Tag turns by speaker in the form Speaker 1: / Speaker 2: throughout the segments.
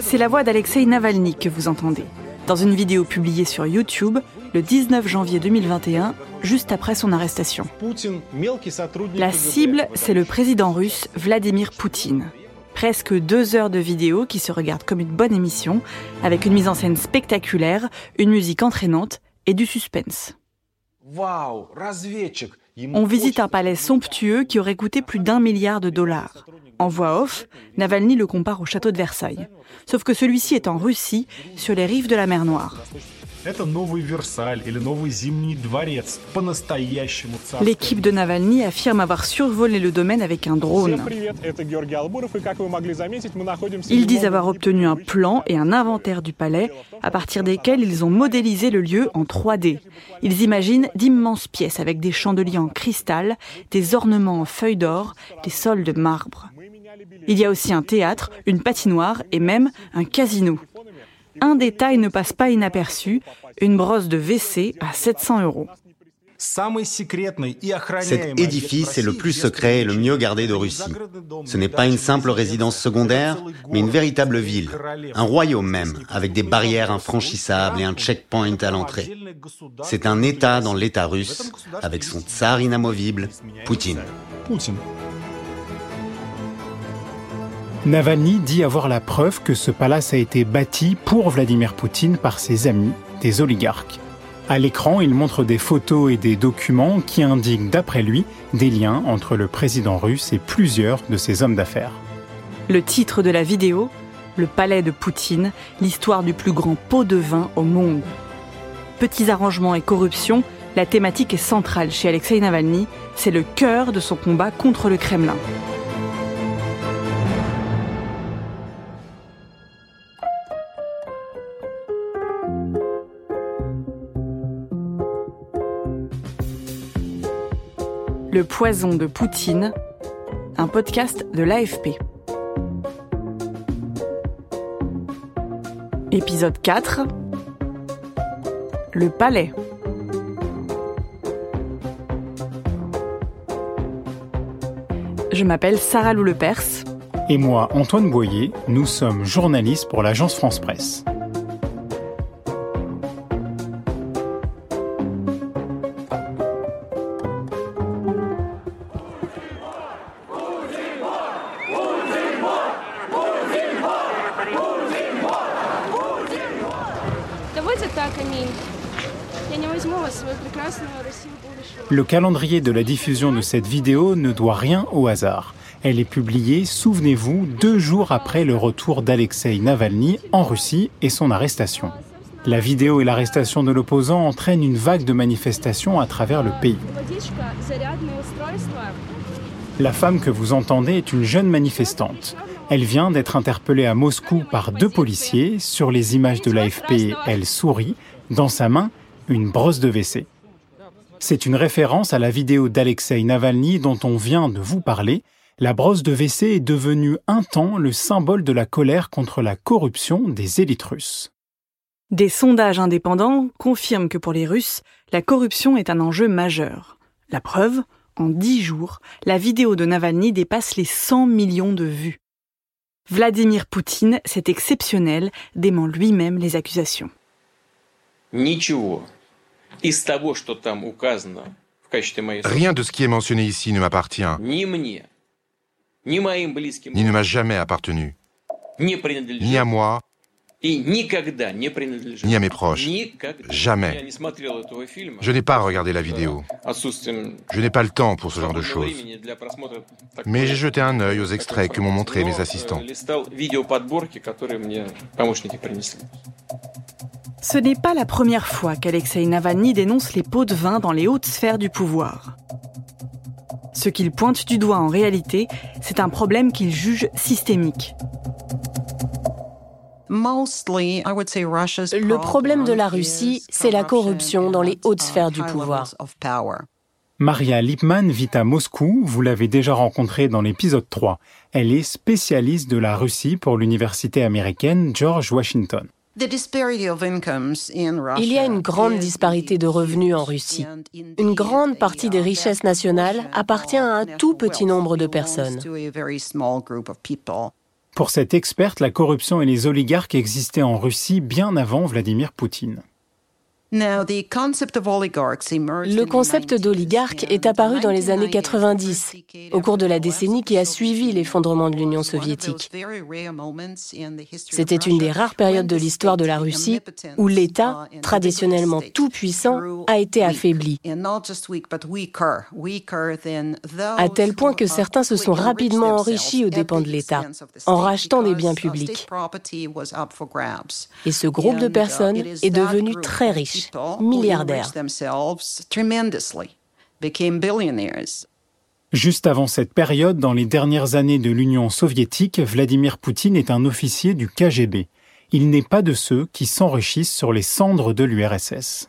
Speaker 1: C'est la voix d'Alexei Navalny que vous entendez. Dans une vidéo publiée sur YouTube le 19 janvier 2021, juste après son arrestation. La cible, c'est le président russe Vladimir Poutine. Presque deux heures de vidéo qui se regardent comme une bonne émission, avec une mise en scène spectaculaire, une musique entraînante et du suspense. On visite un palais somptueux qui aurait coûté plus d'un milliard de dollars. En voix off, Navalny le compare au château de Versailles. Sauf que celui-ci est en Russie, sur les rives de la mer Noire. L'équipe de Navalny affirme avoir survolé le domaine avec un drone. Ils disent avoir obtenu un plan et un inventaire du palais à partir desquels ils ont modélisé le lieu en 3D. Ils imaginent d'immenses pièces avec des chandeliers en cristal, des ornements en feuilles d'or, des sols de marbre. Il y a aussi un théâtre, une patinoire et même un casino. Un détail ne passe pas inaperçu, une brosse de WC à 700 euros.
Speaker 2: Cet édifice est le plus secret et le mieux gardé de Russie. Ce n'est pas une simple résidence secondaire, mais une véritable ville, un royaume même, avec des barrières infranchissables et un checkpoint à l'entrée. C'est un État dans l'État russe, avec son tsar inamovible, Poutine.
Speaker 3: Navalny dit avoir la preuve que ce palace a été bâti pour Vladimir Poutine par ses amis, des oligarques. À l'écran, il montre des photos et des documents qui indiquent, d'après lui, des liens entre le président russe et plusieurs de ses hommes d'affaires.
Speaker 1: Le titre de la vidéo Le palais de Poutine, l'histoire du plus grand pot de vin au monde. Petits arrangements et corruption, la thématique est centrale chez Alexei Navalny, c'est le cœur de son combat contre le Kremlin. Le poison de Poutine, un podcast de l'AFP. Épisode 4 Le palais. Je m'appelle Sarah Lou Lepers.
Speaker 3: Et moi, Antoine Boyer, nous sommes journalistes pour l'agence France Presse. Le calendrier de la diffusion de cette vidéo ne doit rien au hasard. Elle est publiée, souvenez-vous, deux jours après le retour d'Alexei Navalny en Russie et son arrestation. La vidéo et l'arrestation de l'opposant entraînent une vague de manifestations à travers le pays. La femme que vous entendez est une jeune manifestante. Elle vient d'être interpellée à Moscou par deux policiers. Sur les images de l'AFP, elle sourit. Dans sa main, une brosse de WC. C'est une référence à la vidéo d'Alexei Navalny dont on vient de vous parler. La brosse de WC est devenue un temps le symbole de la colère contre la corruption des élites russes.
Speaker 1: Des sondages indépendants confirment que pour les Russes, la corruption est un enjeu majeur. La preuve, en dix jours, la vidéo de Navalny dépasse les 100 millions de vues. Vladimir Poutine, c'est exceptionnel, dément lui-même les accusations.
Speaker 4: Rien de ce qui est mentionné ici ne m'appartient, ni ne m'a jamais appartenu, ni à moi, ni à mes proches. Jamais. Je n'ai pas regardé la vidéo. Je n'ai pas le temps pour ce genre de choses. Mais j'ai jeté un œil aux extraits que m'ont montrés mes assistants.
Speaker 1: Ce n'est pas la première fois qu'Alexei Navalny dénonce les pots de vin dans les hautes sphères du pouvoir. Ce qu'il pointe du doigt en réalité, c'est un problème qu'il juge systémique.
Speaker 5: Le problème de la Russie, c'est la corruption dans les hautes sphères du pouvoir.
Speaker 3: Maria Lipman vit à Moscou, vous l'avez déjà rencontrée dans l'épisode 3. Elle est spécialiste de la Russie pour l'université américaine George Washington.
Speaker 5: Il y a une grande disparité de revenus en Russie. Une grande partie des richesses nationales appartient à un tout petit nombre de personnes.
Speaker 3: Pour cette experte, la corruption et les oligarques existaient en Russie bien avant Vladimir Poutine.
Speaker 5: Le concept d'oligarque est apparu dans les années 90, au cours de la décennie qui a suivi l'effondrement de l'Union soviétique. C'était une des rares périodes de l'histoire de la Russie où l'État, traditionnellement tout puissant, a été affaibli, à tel point que certains se sont rapidement enrichis aux dépens de l'État, en rachetant des biens publics. Et ce groupe de personnes est devenu très riche milliardaires.
Speaker 3: Juste avant cette période, dans les dernières années de l'Union soviétique, Vladimir Poutine est un officier du KGB. Il n'est pas de ceux qui s'enrichissent sur les cendres de l'URSS.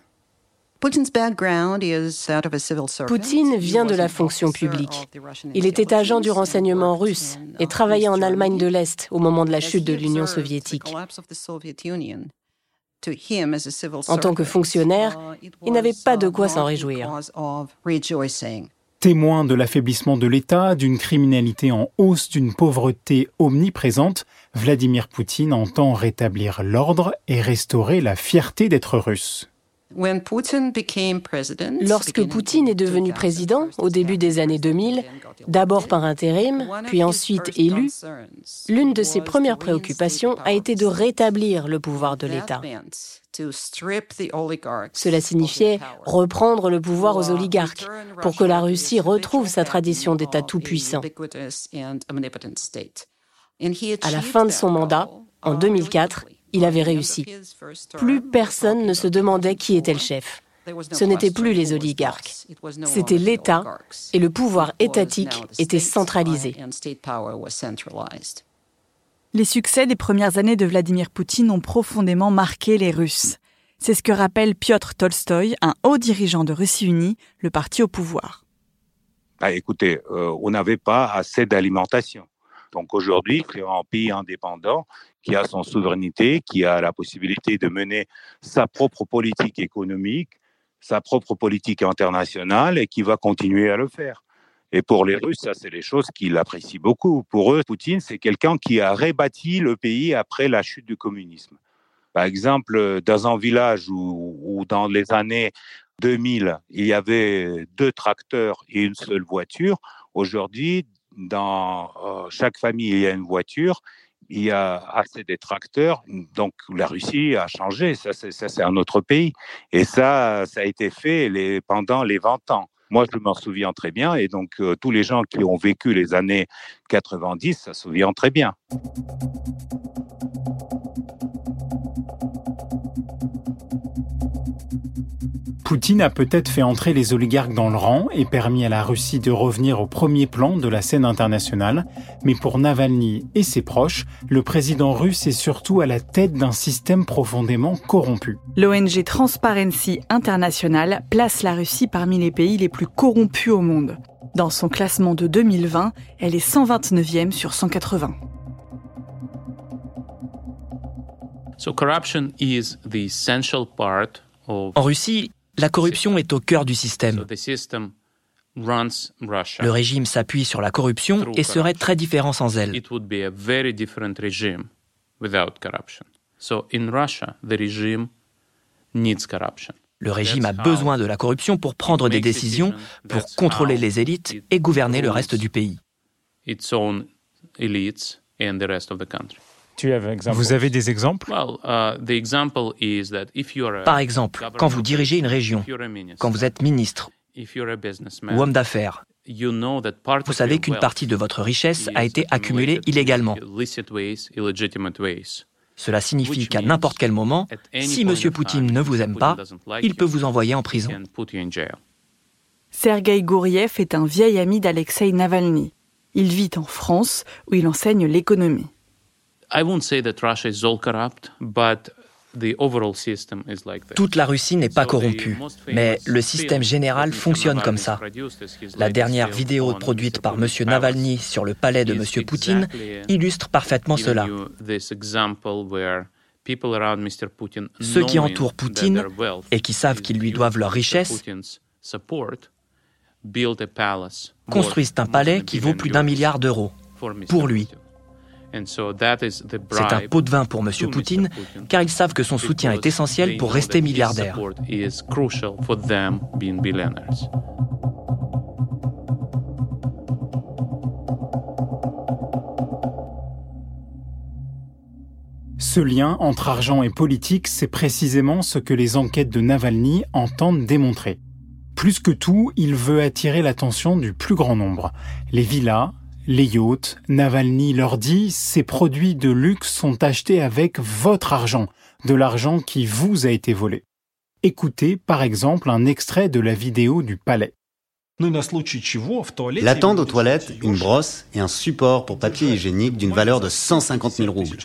Speaker 5: Poutine vient de la fonction publique. Il était agent du renseignement russe et travaillait en Allemagne de l'Est au moment de la chute de l'Union soviétique. En tant que fonctionnaire, il n'avait pas de quoi s'en réjouir.
Speaker 3: Témoin de l'affaiblissement de l'État, d'une criminalité en hausse, d'une pauvreté omniprésente, Vladimir Poutine entend rétablir l'ordre et restaurer la fierté d'être russe.
Speaker 5: Lorsque Poutine est devenu président, au début des années 2000, d'abord par intérim, puis ensuite élu, l'une de ses premières préoccupations a été de rétablir le pouvoir de l'État. Cela signifiait reprendre le pouvoir aux oligarques pour que la Russie retrouve sa tradition d'État tout-puissant. À la fin de son mandat, en 2004, il avait réussi. Plus personne ne se demandait qui était le chef. Ce n'étaient plus les oligarques, c'était l'État et le pouvoir étatique était centralisé.
Speaker 1: Les succès des premières années de Vladimir Poutine ont profondément marqué les Russes. C'est ce que rappelle Piotr Tolstoï, un haut dirigeant de Russie unie, le parti au pouvoir.
Speaker 6: Bah, écoutez, euh, on n'avait pas assez d'alimentation. Donc aujourd'hui, c'est un pays indépendant qui a son souveraineté, qui a la possibilité de mener sa propre politique économique, sa propre politique internationale et qui va continuer à le faire. Et pour les Russes, ça, c'est les choses qu'ils apprécient beaucoup. Pour eux, Poutine, c'est quelqu'un qui a rebâti le pays après la chute du communisme. Par exemple, dans un village où, où dans les années 2000, il y avait deux tracteurs et une seule voiture, aujourd'hui, dans euh, chaque famille, il y a une voiture, il y a assez de tracteurs, donc la Russie a changé, ça c'est un autre pays. Et ça, ça a été fait pendant les 20 ans. Moi, je m'en souviens très bien, et donc euh, tous les gens qui ont vécu les années 90 ça se souviennent très bien.
Speaker 3: Poutine a peut-être fait entrer les oligarques dans le rang et permis à la Russie de revenir au premier plan de la scène internationale, mais pour Navalny et ses proches, le président russe est surtout à la tête d'un système profondément corrompu.
Speaker 1: L'ONG Transparency International place la Russie parmi les pays les plus corrompus au monde. Dans son classement de 2020, elle est 129e sur 180.
Speaker 7: En Russie, la corruption est au cœur du système. Le régime s'appuie sur la corruption et serait très différent sans elle. Le régime a besoin de la corruption pour prendre des décisions, pour contrôler les élites et gouverner le reste du pays.
Speaker 3: Vous avez des exemples?
Speaker 7: Uh, Par exemple, quand vous dirigez une région, quand vous êtes ministre ou homme d'affaires, vous savez qu'une partie de votre richesse a été accumulée illégalement. Cela signifie qu'à n'importe quel moment, si M. Poutine ne vous aime pas, il peut vous envoyer en prison.
Speaker 1: Sergei Gouriev est un vieil ami d'Alexei Navalny. Il vit en France où il enseigne l'économie.
Speaker 7: Toute la Russie n'est pas corrompue, mais le système général fonctionne comme ça. La dernière vidéo produite par M. Navalny sur le palais de M. Poutine illustre parfaitement cela. Ceux qui entourent Poutine et qui savent qu'ils lui doivent leur richesse construisent un palais qui vaut plus d'un milliard d'euros pour lui C'est un pot de vin pour M. Poutine, car ils savent que son soutien est essentiel pour rester milliardaire.
Speaker 3: Ce lien entre argent et politique, c'est précisément ce que les enquêtes de Navalny entendent démontrer. Plus que tout, il veut attirer l'attention du plus grand nombre. Les villas, les yachts, Navalny leur dit, ces produits de luxe sont achetés avec votre argent, de l'argent qui vous a été volé. Écoutez par exemple un extrait de la vidéo du palais.
Speaker 2: L'attente aux toilettes, une brosse et un support pour papier hygiénique d'une valeur de 150 000 roubles.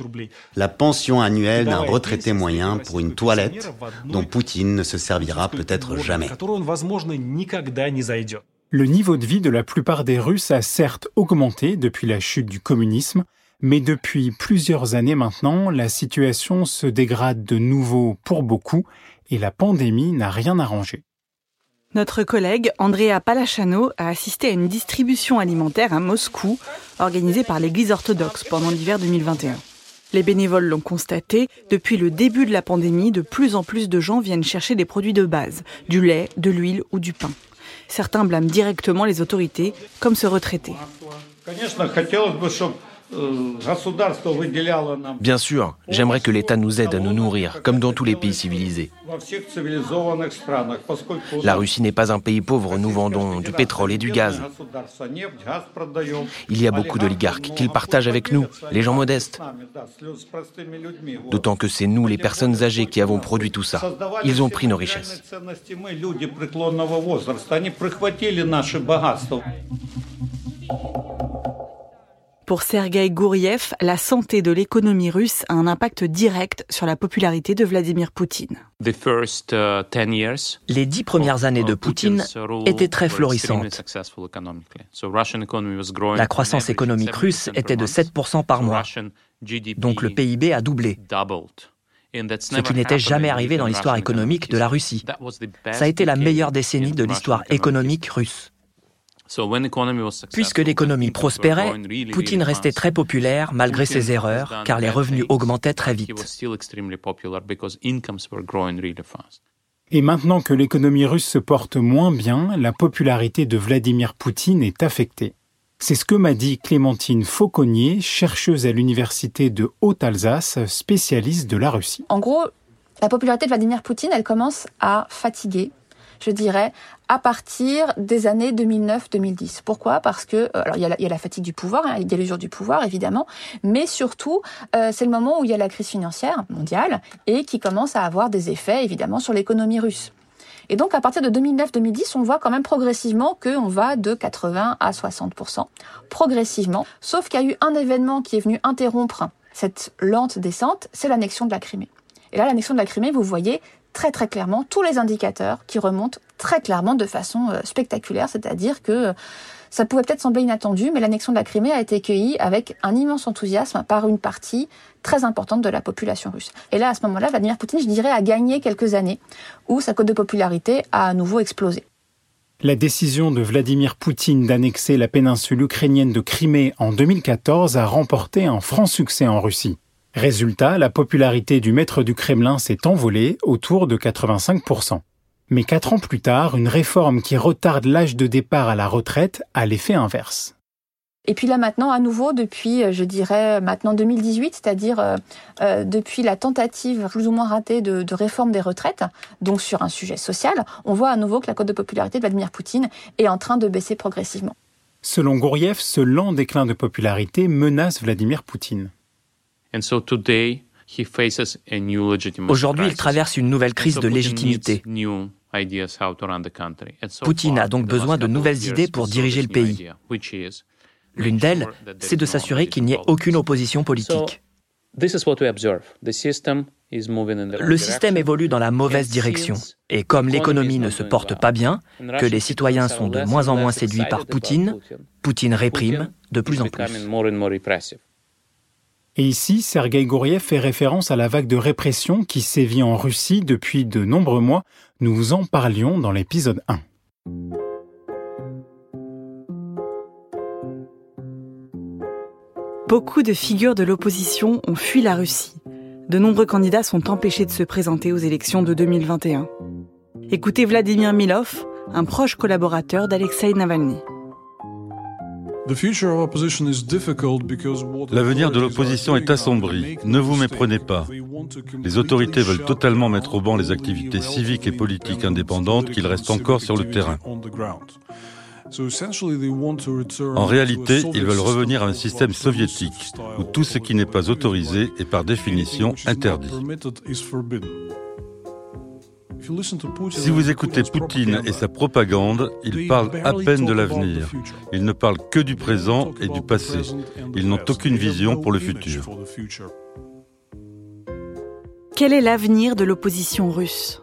Speaker 2: La pension annuelle d'un retraité moyen pour une toilette dont Poutine ne se servira peut-être jamais.
Speaker 3: Le niveau de vie de la plupart des Russes a certes augmenté depuis la chute du communisme, mais depuis plusieurs années maintenant, la situation se dégrade de nouveau pour beaucoup et la pandémie n'a rien arrangé.
Speaker 1: Notre collègue Andrea Palachano a assisté à une distribution alimentaire à Moscou organisée par l'Église orthodoxe pendant l'hiver 2021. Les bénévoles l'ont constaté, depuis le début de la pandémie, de plus en plus de gens viennent chercher des produits de base, du lait, de l'huile ou du pain. Certains blâment directement les autorités, comme ce retraité.
Speaker 8: Bien sûr, j'aimerais que l'État nous aide à nous nourrir, comme dans tous les pays civilisés. La Russie n'est pas un pays pauvre, nous vendons du pétrole et du gaz. Il y a beaucoup d'oligarques qu'ils partagent avec nous, les gens modestes. D'autant que c'est nous, les personnes âgées, qui avons produit tout ça. Ils ont pris nos richesses.
Speaker 1: Pour Sergei Gouriev, la santé de l'économie russe a un impact direct sur la popularité de Vladimir Poutine.
Speaker 7: Uh, Les dix premières années de Poutine étaient très florissantes. La croissance économique russe était de 7% par mois, donc le PIB a doublé ce qui n'était jamais arrivé dans l'histoire économique de la Russie. Ça a été la meilleure décennie de l'histoire économique russe. Puisque l'économie prospérait, Poutine restait très populaire malgré ses erreurs, car les revenus augmentaient très vite.
Speaker 3: Et maintenant que l'économie russe se porte moins bien, la popularité de Vladimir Poutine est affectée. C'est ce que m'a dit Clémentine Fauconnier, chercheuse à l'université de Haute-Alsace, spécialiste de la Russie.
Speaker 9: En gros, la popularité de Vladimir Poutine, elle commence à fatiguer je dirais, à partir des années 2009-2010. Pourquoi? Parce que euh, alors il y, a la, fatigue du pouvoir, hein, il y a l'usure du pouvoir évidemment, mais surtout euh, c'est le moment où il y a la crise financière mondiale et qui commence à avoir des effets évidemment sur l'économie russe. Et donc à partir de 2009-2010, on voit quand même progressivement qu'on va de 80 à 60% progressivement. Sauf qu'il y a eu un événement qui est venu interrompre cette lente descente, c'est l'annexion de la Crimée. Et là, l'annexion de la Crimée, vous voyez, très très clairement tous les indicateurs qui remontent très clairement de façon euh, spectaculaire, c'est-à-dire que euh, ça pouvait peut-être sembler inattendu, mais l'annexion de la Crimée a été accueillie avec un immense enthousiasme par une partie très importante de la population russe. Et là, à ce moment-là, Vladimir Poutine, je dirais, a gagné quelques années où sa cote de popularité a à nouveau explosé.
Speaker 3: La décision de Vladimir Poutine d'annexer la péninsule ukrainienne de Crimée en 2014 a remporté un franc succès en Russie. Résultat, la popularité du maître du Kremlin s'est envolée autour de 85%. Mais quatre ans plus tard, une réforme qui retarde l'âge de départ à la retraite a l'effet inverse.
Speaker 9: Et puis là maintenant, à nouveau, depuis, euh, je dirais maintenant 2018, c'est-à-dire euh, euh, depuis la tentative plus ou moins ratée de, de, réforme des retraites, donc sur un sujet social, on voit à nouveau que la cote de popularité de Vladimir Poutine est en train de baisser progressivement.
Speaker 3: Selon Gouriev, ce lent déclin de popularité menace Vladimir Poutine.
Speaker 7: Aujourd'hui, il traverse une nouvelle crise de légitimité. Poutine a donc besoin de nouvelles idées pour diriger le pays. L'une d'elles, c'est de s'assurer qu'il n'y ait aucune opposition politique. Le système évolue dans la mauvaise direction. Et comme l'économie ne se porte pas bien, que les citoyens sont de moins en moins séduits par Poutine, Poutine réprime de plus en plus.
Speaker 3: Et ici, Sergei Gouriev fait référence à la vague de répression qui sévit en Russie depuis de nombreux mois. Nous vous en parlions dans l'épisode 1.
Speaker 1: Beaucoup de figures de l'opposition ont fui la Russie. De nombreux candidats sont empêchés de se présenter aux élections de 2021. Écoutez Vladimir Milov, un proche collaborateur d'Alexei Navalny.
Speaker 10: L'avenir de l'opposition est assombri. Ne vous méprenez pas. Les autorités veulent totalement mettre au banc les activités civiques et politiques indépendantes qu'il reste encore sur le terrain. En réalité, ils veulent revenir à un système soviétique où tout ce qui n'est pas autorisé est par définition interdit. Si vous écoutez Poutine et sa propagande, il parle à peine de l'avenir. Il ne parle que du présent et du passé. Ils n'ont aucune vision pour le futur.
Speaker 1: Quel est l'avenir de l'opposition russe?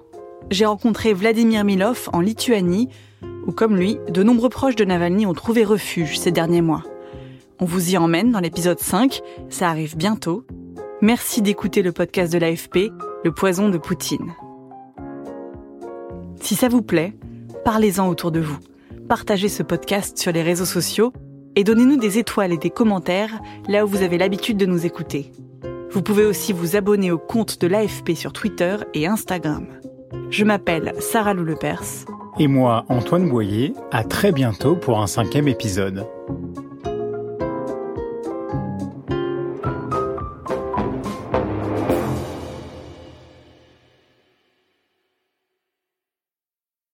Speaker 1: J'ai rencontré Vladimir Milov en Lituanie, où comme lui, de nombreux proches de Navalny ont trouvé refuge ces derniers mois. On vous y emmène dans l'épisode 5, ça arrive bientôt. Merci d'écouter le podcast de l'AFP, Le poison de Poutine. Si ça vous plaît, parlez-en autour de vous. Partagez ce podcast sur les réseaux sociaux et donnez-nous des étoiles et des commentaires là où vous avez l'habitude de nous écouter. Vous pouvez aussi vous abonner au compte de l'AFP sur Twitter et Instagram. Je m'appelle Sarah Loulepers.
Speaker 3: Et moi, Antoine Boyer, à très bientôt pour un cinquième épisode.